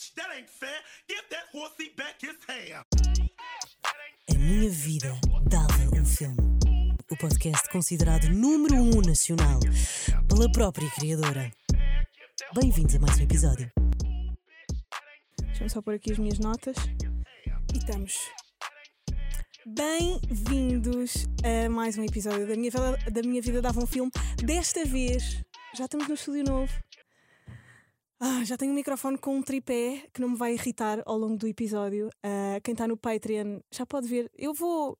Bitch, that ain't fair. Give that horsey back his hair. A minha vida dava um filme. O podcast considerado número um nacional pela própria criadora. Bem-vindos a mais um episódio. Deixa-me só pôr aqui as minhas notas. E estamos. Bem-vindos a mais um episódio da minha, vida, da minha vida Dava um Filme. Desta vez, já estamos no estúdio novo. Ah, já tenho um microfone com um tripé que não me vai irritar ao longo do episódio. Ah, quem está no Patreon já pode ver. Eu vou.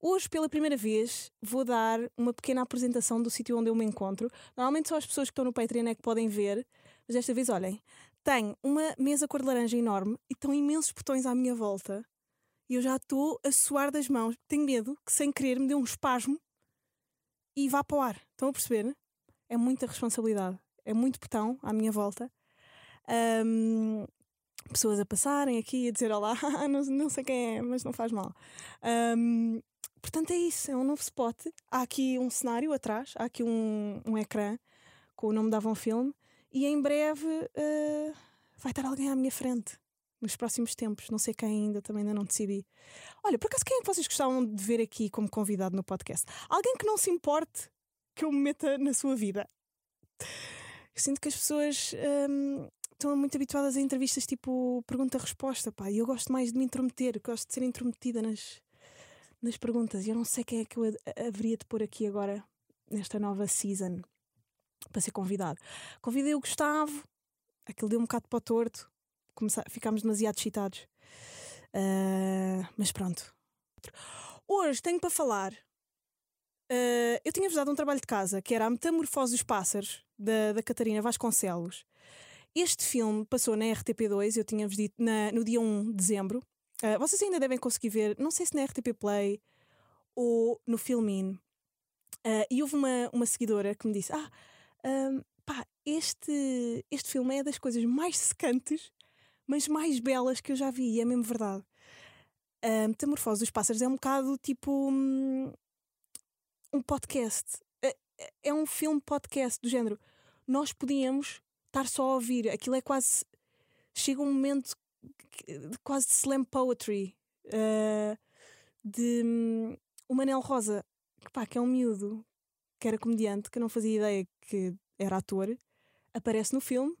Hoje, pela primeira vez, vou dar uma pequena apresentação do sítio onde eu me encontro. Normalmente só as pessoas que estão no Patreon é que podem ver, mas desta vez, olhem, tenho uma mesa cor de laranja enorme e estão imensos botões à minha volta. E eu já estou a suar das mãos. Tenho medo que, sem querer, me dê um espasmo e vá para o ar. Estão a perceber? É muita responsabilidade. É muito botão à minha volta. Ahm, pessoas a passarem aqui a dizer olá, não, não sei quem é, mas não faz mal. Ahm, portanto, é isso, é um novo spot. Há aqui um cenário atrás, há aqui um, um ecrã com o nome da Avon Film e em breve ah, vai estar alguém à minha frente. Nos próximos tempos, não sei quem ainda, também ainda não decidi. Olha, por acaso, quem é que vocês gostavam de ver aqui como convidado no podcast? Alguém que não se importe que eu me meta na sua vida. Eu sinto que as pessoas hum, estão muito habituadas a entrevistas tipo pergunta-resposta, pá, e eu gosto mais de me intrometer, gosto de ser intrometida nas, nas perguntas. E eu não sei quem é que eu ha- haveria de pôr aqui agora, nesta nova season, para ser convidado. Convidei o Gustavo, aquilo deu um bocado para o torto, Começa- ficámos demasiado excitados. Ah, mas pronto. Hoje tenho para falar. ah, eu tinha-vos dado um trabalho de casa que era A Metamorfose dos Pássaros, da, da Catarina Vasconcelos. Este filme passou na RTP2, eu tinha-vos dito, na- no dia 1 de dezembro. Ah, vocês ainda devem conseguir ver, não sei se na RTP Play ou no Filmin. Ah, e houve uma, uma seguidora que me disse: Ah, ahm, pá, este, este filme é das coisas mais secantes, mas mais belas que eu já vi, e é mesmo verdade. A Metamorfose dos Pássaros é um bocado tipo hum, um podcast. É, é- é um filme podcast do género. Nós podíamos estar só a ouvir, aquilo é quase. Chega um momento de quase de slam poetry. ah, de hum, o Manel Rosa, que, pá, que é um miúdo, que era comediante, que não fazia ideia que era ator, aparece no filme,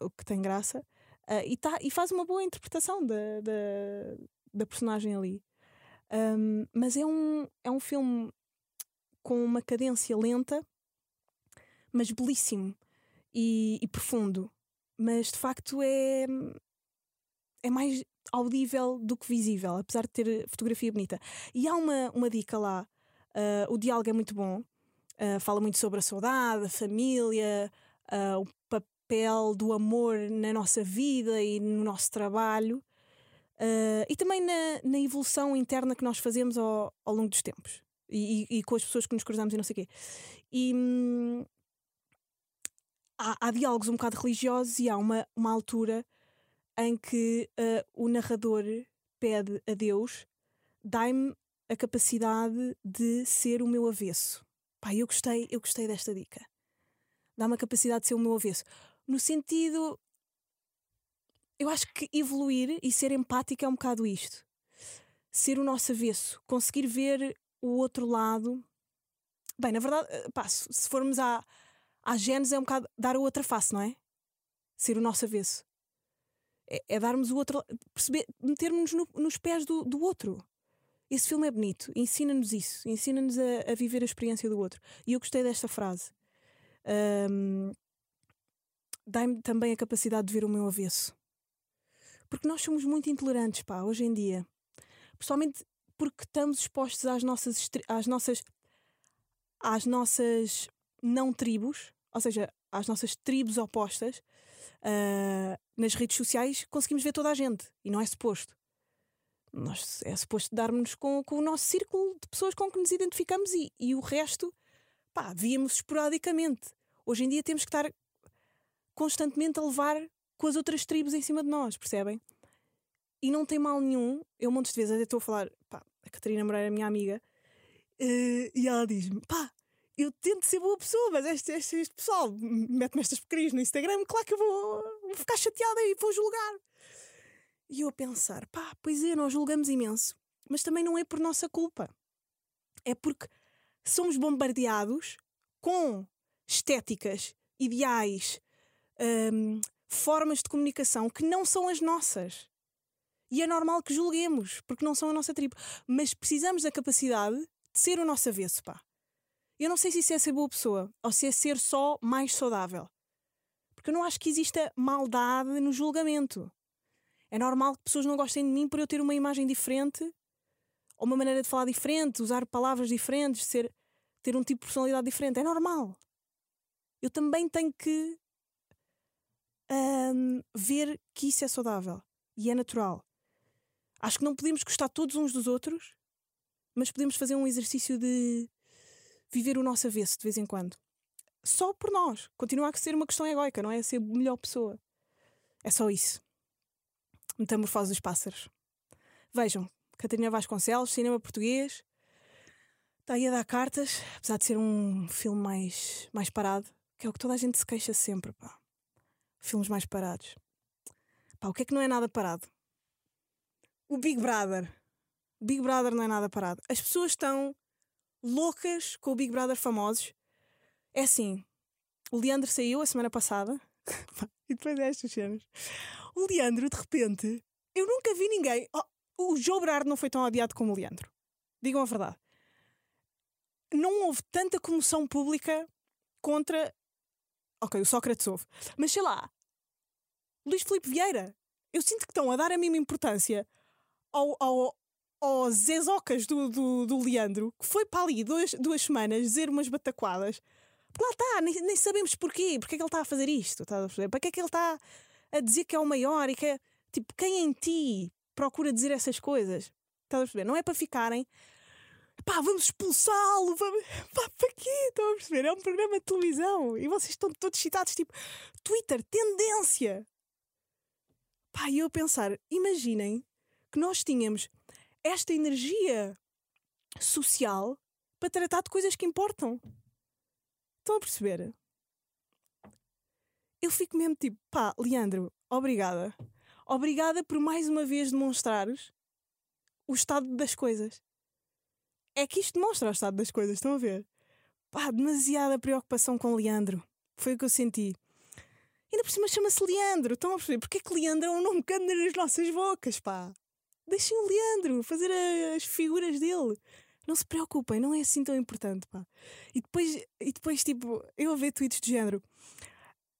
o que tem graça, ah, e, tá, e faz uma boa interpretação da, da, da personagem ali. Ahm, mas é um, é um filme com uma cadência lenta, mas belíssimo e, e profundo. Mas de facto é, é mais audível do que visível, apesar de ter fotografia bonita. E há uma, uma dica lá: ah, o diálogo é muito bom, ah, fala muito sobre a saudade, a família, ah, o papel do amor na nossa vida e no nosso trabalho. Uh, e também na, na evolução interna que nós fazemos ao, ao longo dos tempos e, e- e com as pessoas que nos cruzamos e não sei o quê. E hum, há, há diálogos um bocado religiosos e há uma, uma altura em que uh, o narrador pede a Deus: dai-me a capacidade de ser o meu avesso. Pá, eu gostei, eu gostei desta dica. Dá-me a capacidade de ser o meu avesso. No sentido eu acho que evoluir e ser empática é um bocado isto. Ser o nosso avesso, conseguir ver o outro lado. Bem, na verdade, eh, pá, se formos à, à Gênesis, é um bocado dar a outra face, não é? Ser o nosso avesso. É, é darmos o outro. perceber, metermos no, nos pés do, do outro. Esse filme é bonito, ensina-nos isso, ensina-nos a, a viver a experiência do outro. E eu gostei desta frase. Ahm, Dai-me também a capacidade de ver o meu avesso. Porque nós somos muito intolerantes, pá, hoje em dia. Principalmente porque estamos expostos às nossas, às nossas, às nossas não tribos, ou seja, às nossas tribos opostas. ah, nas redes sociais conseguimos ver toda a gente e não é suposto. Nós, é suposto darmos com, com o nosso círculo de pessoas com que nos identificamos e, e o resto, pá, víamos esporadicamente. Hoje em dia temos que estar constantemente a levar com as outras tribos em cima de nós, percebem? E não tem mal nenhum, eu montes de vezes até estou a falar, pá, a Catarina Moreira minha amiga, eh, e ela diz-me, pá, eu tento ser boa pessoa, mas este, este, este pessoal mete-me estas porcarias no Instagram, claro que eu vou, vou ficar chateada e vou julgar. E eu a pensar, pá, pois é, nós julgamos imenso, mas também não é por nossa culpa. É porque somos bombardeados com estéticas, ideais, hum, formas de comunicação que não são as nossas. E é normal que julguemos, porque não são a nossa tribo. Mas precisamos da capacidade de ser o nosso avesso, pá. Eu não sei se isso é ser boa pessoa ou se é ser só mais saudável. Porque eu não acho que exista maldade no julgamento. É normal que pessoas não gostem de mim por eu ter uma imagem diferente ou uma maneira de falar diferente, usar palavras diferentes, ser, ter um tipo de personalidade diferente. É normal. Eu também tenho que hum, ver que isso é saudável e é natural. Acho que não podemos gostar todos uns dos outros, mas podemos fazer um exercício de viver o nosso avesso de vez em quando. Só por nós. Continua a ser uma questão egóica, não é? Ser melhor pessoa. É só isso. Metamorfose dos pássaros. Vejam, Catarina Vasconcelos, cinema português. Está aí a dar cartas, apesar de ser um filme mais, mais parado, que é o que toda a gente se queixa sempre, pá. Filmes mais parados. Pá, o que é que não é nada parado? O Big Brother. Big Brother não é nada parado. As pessoas estão loucas com o Big Brother famosos. É assim, o Leandro saiu a semana passada. e depois é estas cenas. O Leandro, de repente, eu nunca vi ninguém. Oh, o João Berardo não foi tão odiado como o Leandro. Digam a verdade. Não houve tanta comoção pública contra. Ok, o Sócrates houve. Mas sei lá. Luís Filipe Vieira. Eu sinto que estão a dar a mesma importância ao, ao, aos Zezocas do, do, do Leandro, que foi para ali duas, duas semanas dizer umas bataquadas. Lá está, nem, nem sabemos porquê, porque é que ele está a fazer isto, está a perceber? Para que é que ele está a dizer que é o maior e que é. Tipo, quem em ti procura dizer essas coisas? Está a perceber? Não é para ficarem. Pá, vamos expulsá-lo, vamos. Pá, para quê? Estão a perceber? É um programa de televisão e vocês estão todos citados, tipo, Twitter, tendência. Pá, e eu a pensar, imaginem que nós tínhamos esta energia social para tratar de coisas que importam. Estão a perceber? Eu fico mesmo tipo, pá, Leandro, obrigada. Obrigada por mais uma vez demonstrares o estado das coisas. É que isto demonstra o estado das coisas, estão a ver? Pá, demasiada preocupação com Leandro. Foi o que eu senti. Ainda por cima chama-se Leandro, estão a perceber? Porque é que Leandro é um nome que anda nas nossas bocas, pá? Deixem o Leandro fazer as figuras dele. Não se preocupem, não é assim tão importante, pá. E depois, e depois tipo, eu a ver tweets de género: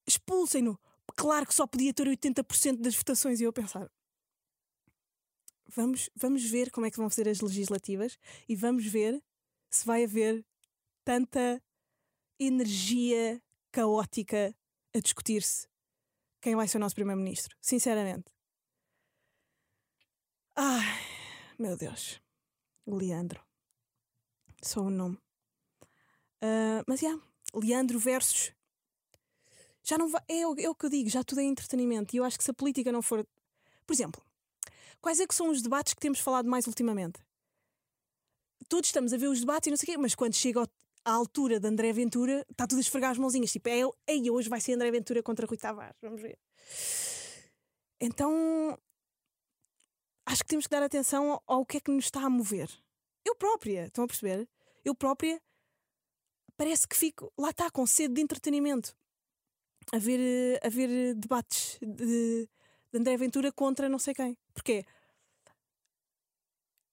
expulsem-no. Claro que só podia ter 80% das votações. E eu a pensar: vamos, vamos ver como é que vão ser as legislativas e vamos ver se vai haver tanta energia caótica a discutir-se quem vai ser o nosso primeiro-ministro. Sinceramente. Ai, meu Deus. Leandro. Só o nome. Uh, mas, já, yeah, Leandro versus. Já não vai. É, é o que eu digo, já tudo é entretenimento. E eu acho que se a política não for. Por exemplo, quais é que são os debates que temos falado mais ultimamente? Todos estamos a ver os debates e não sei o quê, mas quando chega à altura de André Ventura, está tudo a esfregar as mãozinhas. Tipo, é, ei, hoje vai ser André Ventura contra Rui Tavares. Vamos ver. Então, acho que temos que dar atenção ao, ao que é que nos está a mover. Eu própria, estão a perceber? Eu própria parece que fico, lá está, com sede de entretenimento. A ver, a ver debates de, de André Ventura contra não sei quem. Porque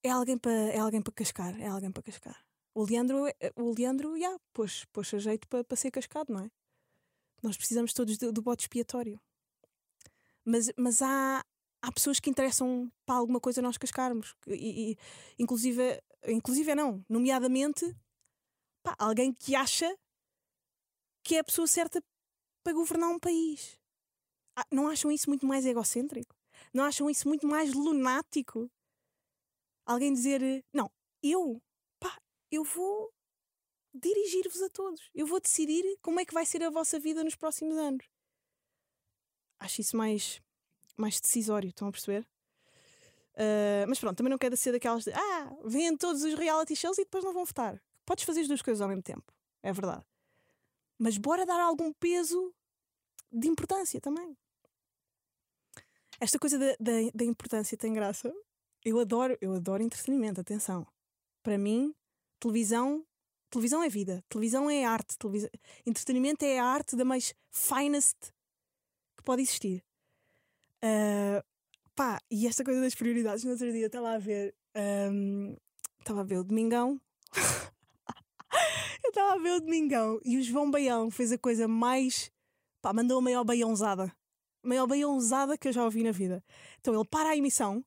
é alguém para é alguém para cascar, é alguém para cascar. O Leandro, o Leandro, já, yeah, pôs, pôs a jeito para, para ser cascado, não é? Nós precisamos todos do, do bote expiatório. Mas, mas há, há pessoas que interessam para alguma coisa nós cascarmos. E, e, inclusive, inclusive não, nomeadamente pá, alguém que acha que é a pessoa certa para governar um país. Ah, não acham isso muito mais egocêntrico? Não acham isso muito mais lunático? Alguém dizer, não, eu, pá, eu vou dirigir-vos a todos. Eu vou decidir como é que vai ser a vossa vida nos próximos anos. Acho isso mais mais decisório, estão a perceber? Uh, mas pronto, também não quero ser daquelas de ah, vêm todos os reality shows e depois não vão votar. Podes fazer as duas coisas ao mesmo tempo, é verdade. Mas bora dar algum peso de importância também. esta coisa da, da, da importância tem graça. Eu adoro, eu adoro entretenimento, atenção. Para mim, televisão, televisão é vida, televisão é arte, televisão, entretenimento é a arte da mais finest que pode existir. Uh, pá, e esta coisa das prioridades, no outro dia estava a ver, um, estava a ver o Domingão. eu estava a ver o Domingão e o João Baião fez a coisa mais. pá, mandou a maior baiãozada. A maior baiãozada que eu já ouvi na vida. Então ele para a emissão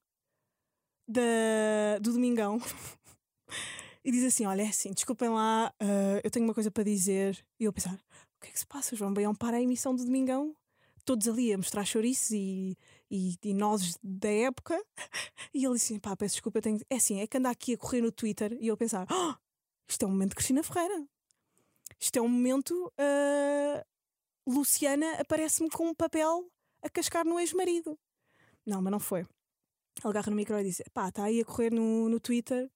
da, do Domingão e diz assim: Olha, é assim, desculpem lá, uh, eu tenho uma coisa para dizer. E eu pensar: O que é que se passa? O João Baião para a emissão do Domingão todos ali a mostrar chouriços e, e, e nozes da época. E ele disse: pá, peço desculpa, tenho... é assim, é que anda aqui a correr no Twitter e eu a pensar: oh, isto é um momento de Cristina Ferreira. Isto é um momento. Uh, Luciana aparece-me com um papel a cascar no ex-marido. Não, mas não foi. Ele agarra no micro e diz: pá, está aí a correr no, no Twitter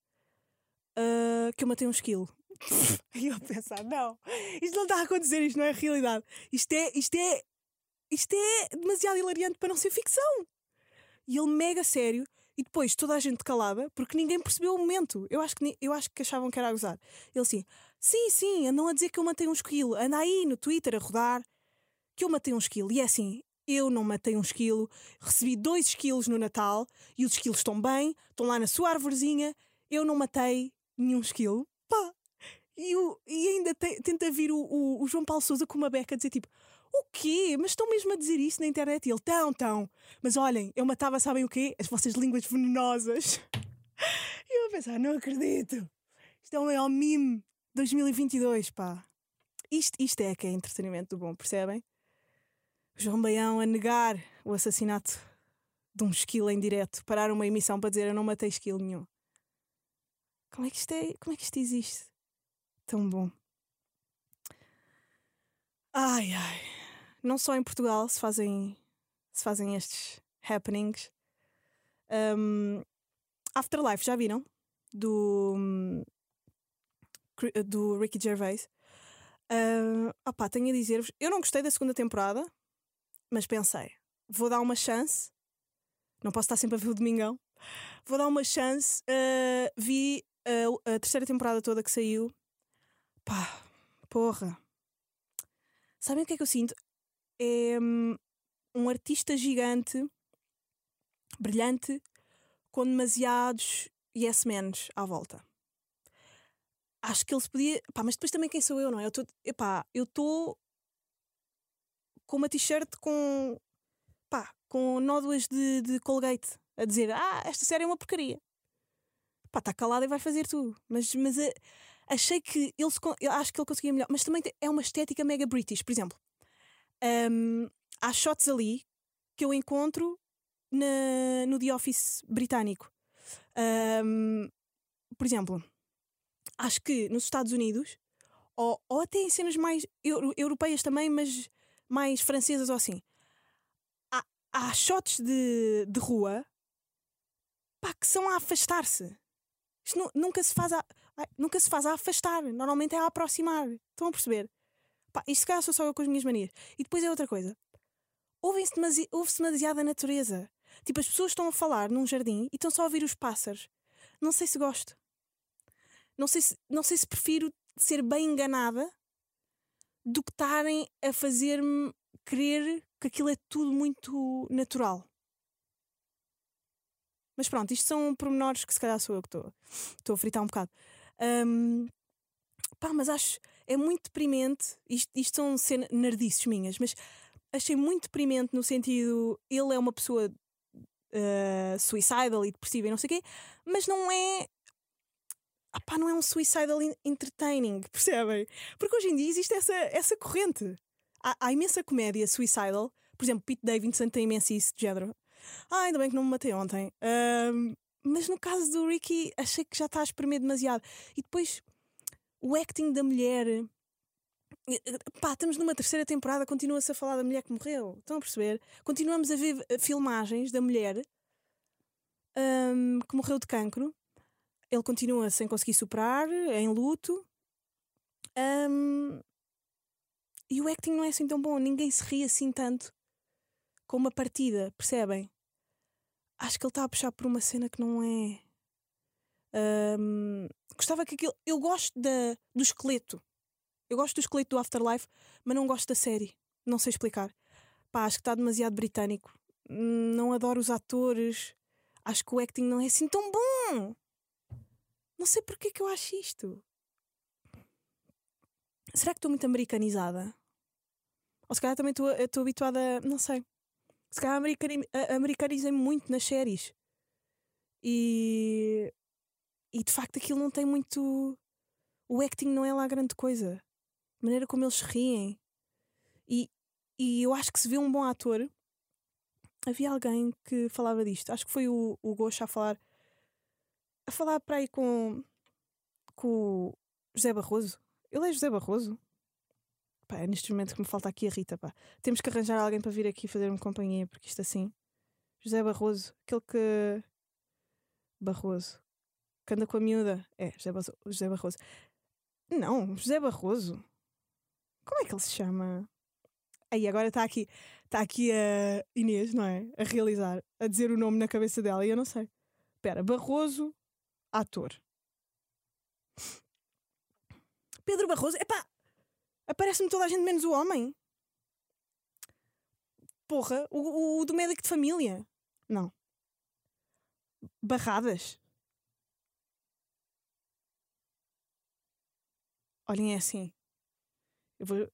uh, que eu matei um esquilo. e eu a pensar: não, isto não está a acontecer, isto não é realidade. Isto é, isto é isto é demasiado hilariante para não ser ficção. E ele mega sério, e depois toda a gente calada, porque ninguém percebeu o momento. Eu acho que, eu acho que achavam que era a gozar. Ele assim, sim, sim, andam a dizer que eu matei um esquilo, anda aí no Twitter a rodar que eu matei um esquilo. E é assim, eu não matei um esquilo, recebi dois esquilos no Natal e os esquilos estão bem, estão lá na sua arvorezinha, eu não matei nenhum esquilo. Pá! E, o, e ainda te, tenta vir o, o, o João Paulo Souza com uma beca dizer tipo: o quê? Mas estão mesmo a dizer isso na internet? E ele, tão, tão. Mas olhem, eu matava, sabem o quê? As vossas línguas venenosas. E eu a pensar, não acredito. Isto é maior meme 2022, pá. Isto, isto é que é entretenimento do bom, percebem? João Baião a negar o assassinato de um esquilo em direto, parar uma emissão para dizer eu não matei esquilo nenhum. Como é que isto é? Como é que isto existe? Tão bom. Ai ai não só em Portugal se fazem, se fazem estes happenings. Um, Afterlife, já viram? Do, do Ricky Gervais. Uh, opá, tenho a dizer-vos, eu não gostei da segunda temporada, mas pensei, vou dar uma chance. Não posso estar sempre a ver o Domingão. Vou dar uma chance. Uh, vi a, a terceira temporada toda que saiu. Pá, porra. Sabem o que é que eu sinto? é um artista gigante, brilhante, com demasiados yes menos à volta. Acho que ele se podia. Pá, mas depois também quem sou eu, não é? Eu estou com uma t-shirt com. pá, com nódoas de, de Colgate a dizer: Ah, esta série é uma porcaria. Pá, está calado e vai fazer tudo. Mas, mas uh, achei que ele se, acho que ele conseguia melhor. Mas também é uma estética mega British. Por exemplo, um, há shots ali que eu encontro na, no The Office britânico. Um, por exemplo, acho que nos Estados Unidos, ou, ou até em cenas mais euro, europeias também, mas mais francesas ou assim, há, há shots de, de rua pá, que são a afastar-se. Isto nunca se faz a, nunca se faz a afastar, normalmente é a aproximar. Estão a perceber? Pá, isto se calhar sou só eu com as minhas manias. E depois é outra coisa. Ouve-se demasi demasiada natureza. Tipo, as pessoas estão a falar num jardim e estão só a ouvir os pássaros. Não sei se gosto. Não sei se, não sei se prefiro ser bem enganada do que estarem a fazer-me crer que aquilo é tudo muito natural. Mas pronto, isto são pormenores que se calhar sou eu que estou a fritar um bocado. Um, pá, mas acho é muito deprimente. Isto, isto são nerdices minhas, mas achei muito deprimente no sentido. Ele é uma pessoa uh, suicidal e depressiva e não sei o quê, mas não é. Apá, não é um suicidal entertaining, percebem? Porque hoje em dia existe essa, essa corrente. Há, há imensa comédia suicidal. Por exemplo, Pete Davidson tem imenso isso de género. Ah, ainda bem que não me matei ontem. Uh, mas no caso do Ricky, achei que já está a espremer demasiado. E depois o acting da mulher. Pá, estamos numa terceira temporada, continua-se a falar da mulher que morreu. Estão a perceber? Continuamos a ver eh, filmagens da mulher um, que morreu de cancro. Ele continua sem conseguir superar, em luto. Um, e o acting não é assim tão bom. Ninguém se ri assim tanto com uma partida, percebem? Acho que ele está a puxar por uma cena que não é. Ahm, gostava que aquilo. Eu gosto da, do esqueleto. Eu gosto do esqueleto do Afterlife, mas não gosto da série. Não sei explicar. Pá, acho que está demasiado britânico. Não adoro os atores. Acho que o acting não é assim tão bom. Não sei porque é que eu acho isto. Será que estou muito americanizada? Ou se calhar também estou habituada. Não sei. Se calhar americani- a- americanizei-me muito nas séries. E. E de facto aquilo não tem muito. O acting não é lá grande coisa. A maneira como eles riem. E, e eu acho que se vê um bom ator. Havia alguém que falava disto. Acho que foi o, o Gosha a falar. A falar para aí com. Com o José Barroso. Ele é José Barroso? Pá, é neste momento que me falta aqui a Rita, pá. Temos que arranjar alguém para vir aqui fazer-me companhia, porque isto assim. José Barroso, aquele que. Barroso. Que anda com a miúda. É, José, Bazo- José Barroso. Não, José Barroso. Como é que ele se chama? Aí, agora está aqui. Está aqui a Inês, não é? A realizar, a dizer o nome na cabeça dela e eu não sei. Espera, Barroso, ator. Pedro Barroso, epá, aparece-me toda a gente menos o homem. Porra, o, o- o do médico de família. Não. Barradas. Olhem, é assim. Eu vou.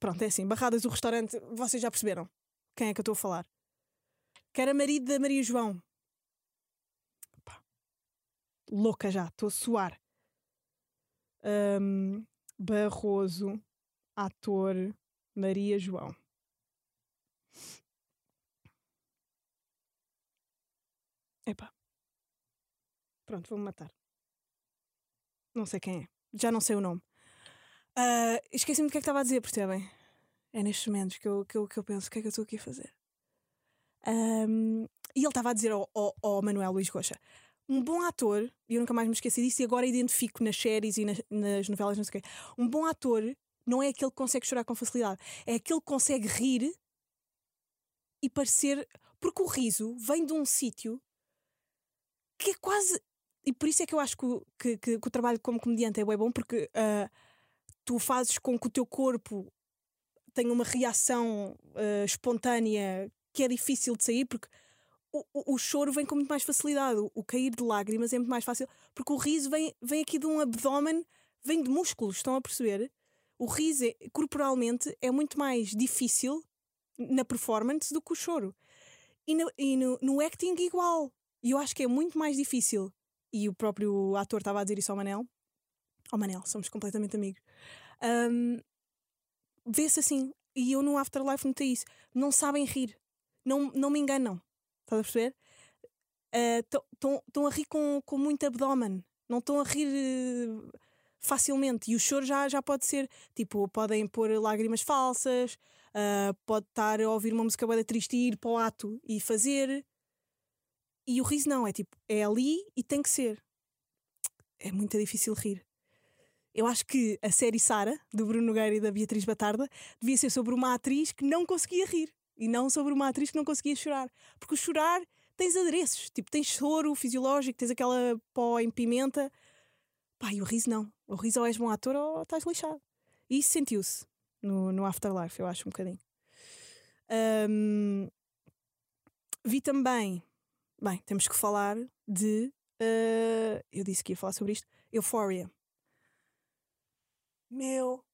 Pronto, é assim. Barradas, o restaurante. Vocês já perceberam quem é que eu estou a falar? Que era marido da Maria João. Louca já, estou a suar. Ahm, Barroso, ator, Maria João. Epá. Pronto, vou-me matar. Não sei quem é. Já não sei o nome. Ah, Esqueci-me do que é que estava a dizer, percebem? É nestes momentos que eu, que eu, que eu penso o que é que eu estou aqui a fazer. Ahm, e ele estava a dizer ao, ao, ao Manuel Luís Rocha: um bom ator, e eu nunca mais me esqueci disso, e agora identifico nas séries e nas, nas novelas, não sei o quê. Um bom ator não é aquele que consegue chorar com facilidade, é aquele que consegue rir e parecer. Porque o riso vem de um sítio que é quase. E por isso é que eu acho que, que, que- que o trabalho como comediante é bué bom, porque ah, tu fazes com que o teu corpo tenha uma reação ah, espontânea que é difícil de sair, porque o, o- o choro vem com muito mais facilidade, o, o cair de lágrimas é muito mais fácil, porque o riso vem, vem aqui de um abdômen, vem de músculos, estão a perceber? O riso é- corporalmente é muito mais difícil na performance do que o choro. E no, e no, no acting igual. E eu acho que é muito mais difícil. E o próprio ator estava a dizer isso ao Manel. Ao Manel, somos completamente amigos. Ahm, Vê-se assim. E eu no Afterlife notei isso. Não sabem rir. Não, não me enganam. Estás a perceber? Estão a rir com, com muito abdômen. Não estão a rir eh, facilmente. E o choro já, já pode ser. Tipo, podem pôr lágrimas falsas. ah, pode estar a ouvir uma música bem triste e ir para o ato e fazer. E o riso não, é tipo, é ali e tem que ser. É muito difícil rir. Eu acho que a série Sara, do Bruno Nogueira e da Beatriz Batarda, devia ser sobre uma atriz que não conseguia rir e não sobre uma atriz que não conseguia chorar. Porque o chorar tens adereços, tipo, tens soro fisiológico, tens aquela pó em pimenta. Pá, e o riso não. O riso ou és bom ator ou estás lixado. E isso sentiu-se no, no Afterlife, eu acho um bocadinho. Ahm, vi também. Bem, temos que falar de. eh, eu disse que ia falar sobre isto. Euphoria. Meu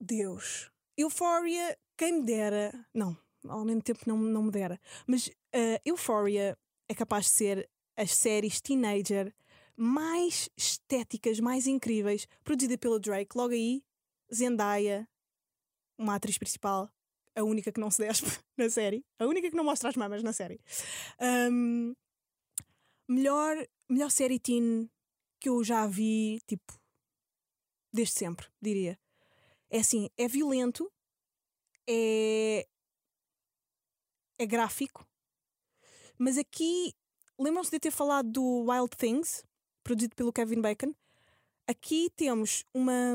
Deus. Euphoria, quem me dera. Não, ao mesmo tempo não, não me dera. Mas eh, Euphoria é capaz de ser as séries teenager mais estéticas, mais incríveis, produzida pelo Drake. Logo aí, Zendaya, uma atriz principal, a única que não se despe na série, a única que não mostra as mamas na série. Ahm, melhor, melhor série teen que eu já vi, tipo, desde sempre, diria. É assim, é violento, é, é gráfico, mas aqui lembram-se de ter falado do Wild Things, produzido pelo Kevin Bacon. Aqui temos uma.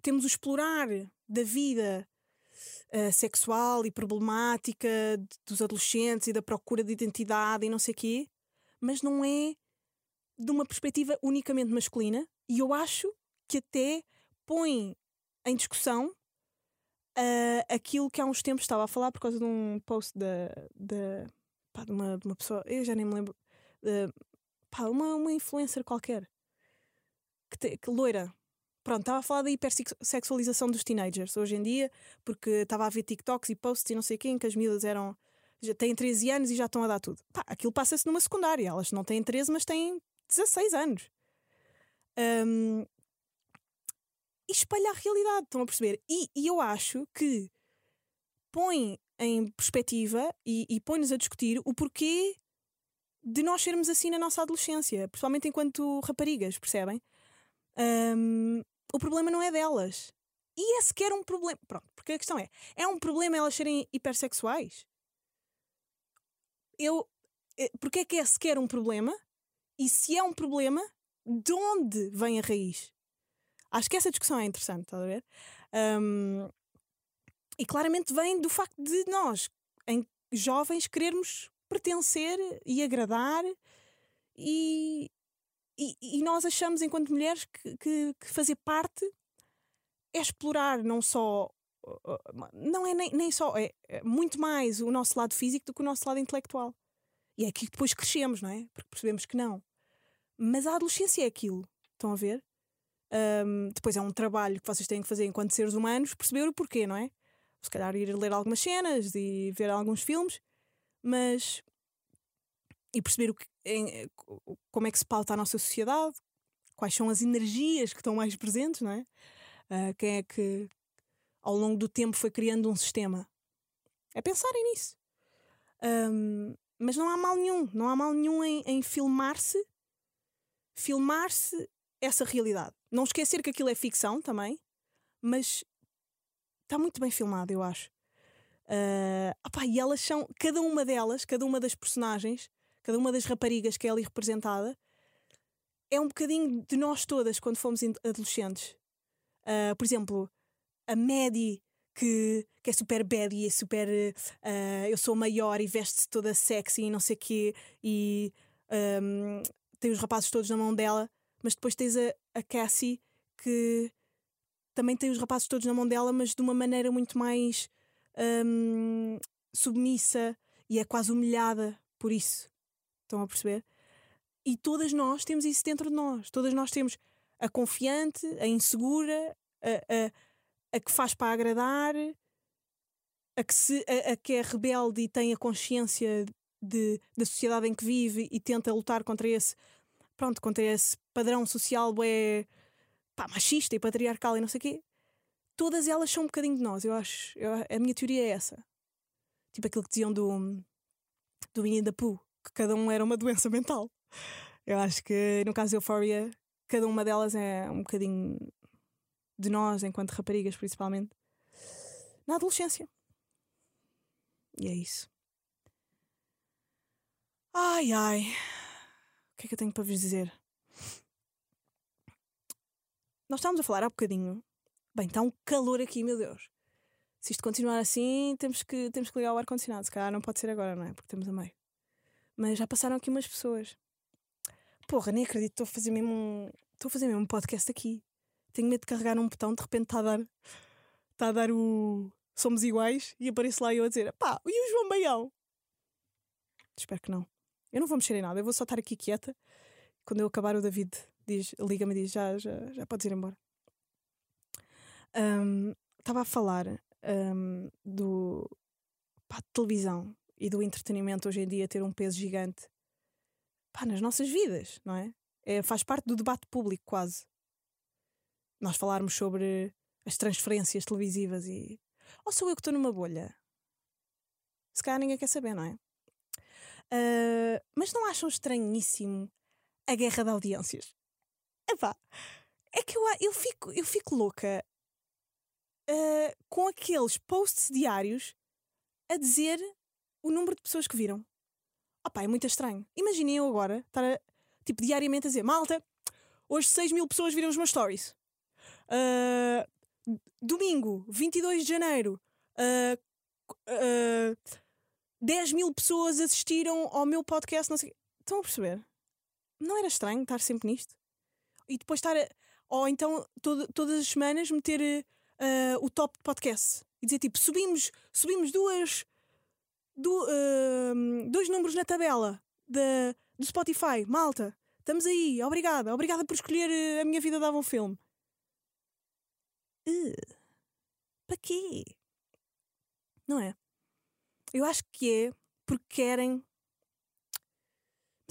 Temos o explorar da vida uh, sexual e problemática dos adolescentes e da procura de identidade e não sei o quê, mas não é de uma perspectiva unicamente masculina e eu acho que até põe em discussão uh, aquilo que há uns tempos estava a falar por causa de um post da, da pá, de, uma, uma pessoa, eu já nem me lembro, pá, uma, uma influencer qualquer que, te, que loira. Pronto, estava a falar da hipersexualização dos teenagers hoje em dia, porque estava a ver TikToks e posts e não sei quem, que as miúdas eram. já têm 13 anos e já estão a dar tudo. Pá, aquilo passa-se numa secundária. Elas não têm 13, mas têm 16 anos. Um, e espalha a realidade, estão a perceber? E, e eu acho que põe em perspectiva e, e põe-nos a discutir o porquê de nós sermos assim na nossa adolescência, principalmente enquanto raparigas, percebem? Um, o problema não é delas. E é sequer um problema. Pronto, porque a questão é: é um problema elas serem hipersexuais? Eu. Eh, porque é que é sequer um problema? E se é um problema, de onde vem a raiz? Acho que essa discussão é interessante, estás a ver? Um, e claramente vem do facto de nós, em jovens, querermos pertencer e agradar e, e, e nós achamos, enquanto mulheres, que, que, que, fazer parte é explorar não só. Não é nem, nem só. É, é muito mais o nosso lado físico do que o nosso lado intelectual. E é aqui que depois crescemos, não é? Porque percebemos que não. Mas a adolescência é aquilo. Estão a ver? Um, depois é um trabalho que vocês têm que fazer enquanto seres humanos, perceber o porquê, não é? Se calhar ir ler algumas cenas e ver alguns filmes, mas. e perceber o que, em, como é que se pauta a nossa sociedade, quais são as energias que estão mais presentes, não é? Uh, quem é que ao longo do tempo foi criando um sistema? É pensarem nisso. Um, mas não há mal nenhum, não há mal nenhum em, em filmar-se, filmar-se essa realidade. Não esquecer que aquilo é ficção também, mas está muito bem filmado, eu acho. Uh, opa, e elas são, cada uma delas, cada uma das personagens, cada uma das raparigas que é ali representada, é um bocadinho de nós todas quando fomos adolescentes. Uh, por exemplo, a Maddie, que, que é super bad e é super. Uh, eu sou maior e veste-se toda sexy e não sei o quê, e um, tem os rapazes todos na mão dela, mas depois tens a, a Cassie que também tem os rapazes todos na mão dela, mas de uma maneira muito mais um, submissa e é quase humilhada por isso. Estão a perceber? E todas nós temos isso dentro de nós. Todas nós temos a confiante, a insegura, a, a, a que faz para agradar, a que, se, a, a, que é rebelde e tem a consciência de, da sociedade em que vive e tenta lutar contra esse, pronto, contra esse padrão social é pá, machista e patriarcal e não sei o quê. Todas elas são um bocadinho de nós, eu acho. Eu, a minha teoria é essa. Tipo aquilo que diziam do, do Winnie the Pooh, que cada um era uma doença mental. Eu acho que no caso de Euphoria, cada uma delas é um bocadinho de nós, enquanto raparigas, principalmente, na adolescência. E é isso. Ai ai. O que é que eu tenho para vos dizer? Nós estávamos a falar há bocadinho. Bem, está um calor aqui, meu Deus. Se isto continuar assim, temos que, temos que ligar o ar-condicionado. Se calhar não pode ser agora, não é? Porque estamos a meio. Mas já passaram aqui umas pessoas. Porra, nem acredito, estou a fazer mesmo um. Estou a fazer mesmo um podcast aqui. Tenho medo de carregar num botão, de repente está a dar. Está a dar o. Somos iguais e apareço lá eu a dizer: pá, e o João Baião? Espero que não. Eu não vou mexer em nada, eu vou só estar aqui quieta. Quando eu acabar, o David diz, liga-me e diz: já, já, já podes ir embora. Estava um, a falar um, do pá, de televisão e do entretenimento hoje em dia ter um peso gigante pá, nas nossas vidas, não é? é? Faz parte do debate público, quase. Nós falarmos sobre as transferências televisivas e. Ou sou eu que estou numa bolha? Se calhar ninguém quer saber, não é? Uh, mas não acham estranhíssimo a guerra de audiências? Epá, é que eu, eu, fico, eu fico louca uh, com aqueles posts diários a dizer o número de pessoas que viram. Opá, é muito estranho. Imaginem eu agora estar a, tipo, diariamente a dizer: Malta, hoje 6 mil pessoas viram os meus stories. Uh, domingo, 22 de janeiro, ah, ah, 10 mil pessoas assistiram ao meu podcast, não sei. Estão a perceber? Não era estranho estar sempre nisto? E depois estar. A, ou então todo- todas as semanas meter ah, o top de podcast e dizer tipo: subimos, subimos duas. du- ah, dois números na tabela do Spotify, malta. Estamos aí, obrigada, obrigada por escolher eh, a minha vida dava um filme. Uh, para quê? Não é? Eu acho que é porque querem.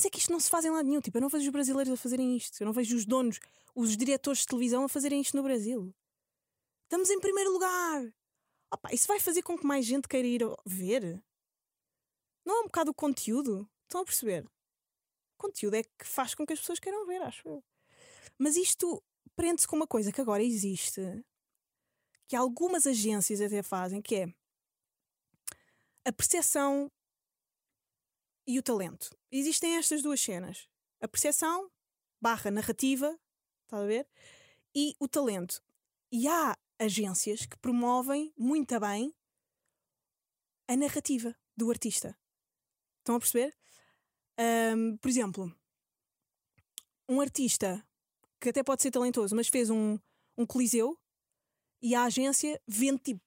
Mas é que isto não se faz em lado nenhum. Tipo, eu não vejo os brasileiros a fazerem isto. Eu não vejo os donos, os diretores de televisão a fazerem isto no Brasil. Estamos em primeiro lugar. Opa, isso vai fazer com que mais gente queira ir ver? Não é um bocado o conteúdo? Estão a perceber? O conteúdo é que faz com que as pessoas queiram ver, acho eu. Mas isto prende-se com uma coisa que agora existe, que algumas agências até fazem, que é a percepção e o talento. Existem estas duas cenas. A percepção barra narrativa, está a ver? E o talento. E há agências que promovem muito bem a narrativa do artista. Estão a perceber? Ahm, por exemplo, um artista que até pode ser talentoso, mas fez um, um coliseu e a agência vende tipo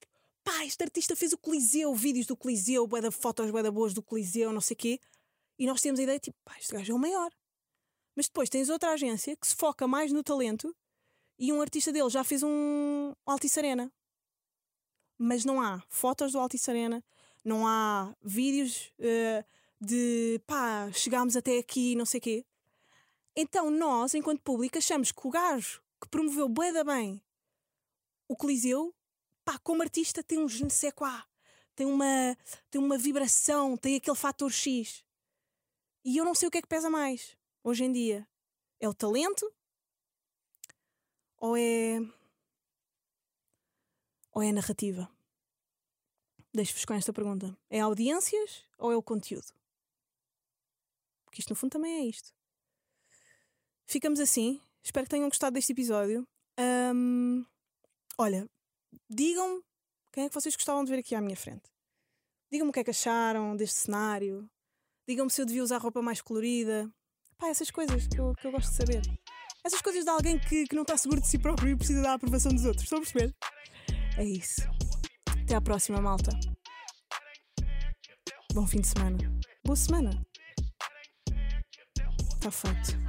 pá, este artista fez o coliseu, vídeos do coliseu, bué da fotos, bué da boas do coliseu, não sei o quê. E nós temos a ideia tipo, pá, este gajo é o maior. Mas depois tens outra agência que se foca mais no talento e um artista dele já fez um Altice Arena. Mas não há fotos do Altice Arena, não há vídeos eh, de pá, chegámos até aqui, não sei o quê. Então nós, enquanto público, achamos que o gajo que promoveu bué da bem o Coliseu, pá, como artista tem um je ne sais quoi, tem uma, tem uma vibração, tem aquele fator X. E eu não sei o que é que pesa mais hoje em dia. É o talento? Ou é. Ou é a narrativa? Deixo-vos com esta pergunta. É audiências ou é o conteúdo? Porque isto no fundo também é isto. Ficamos assim. Espero que tenham gostado deste episódio. Ahm, olha, digam quem é que vocês gostavam de ver aqui à minha frente. Digam-me o que é que acharam deste cenário. Digam-me se eu devia usar roupa mais colorida. Pá, essas coisas que eu, que eu gosto de saber. Essas coisas de alguém que, que não está seguro de si próprio e precisa da aprovação dos outros. Estão a perceber? É isso. Até à próxima, malta. Bom fim de semana. Boa semana. Está feito.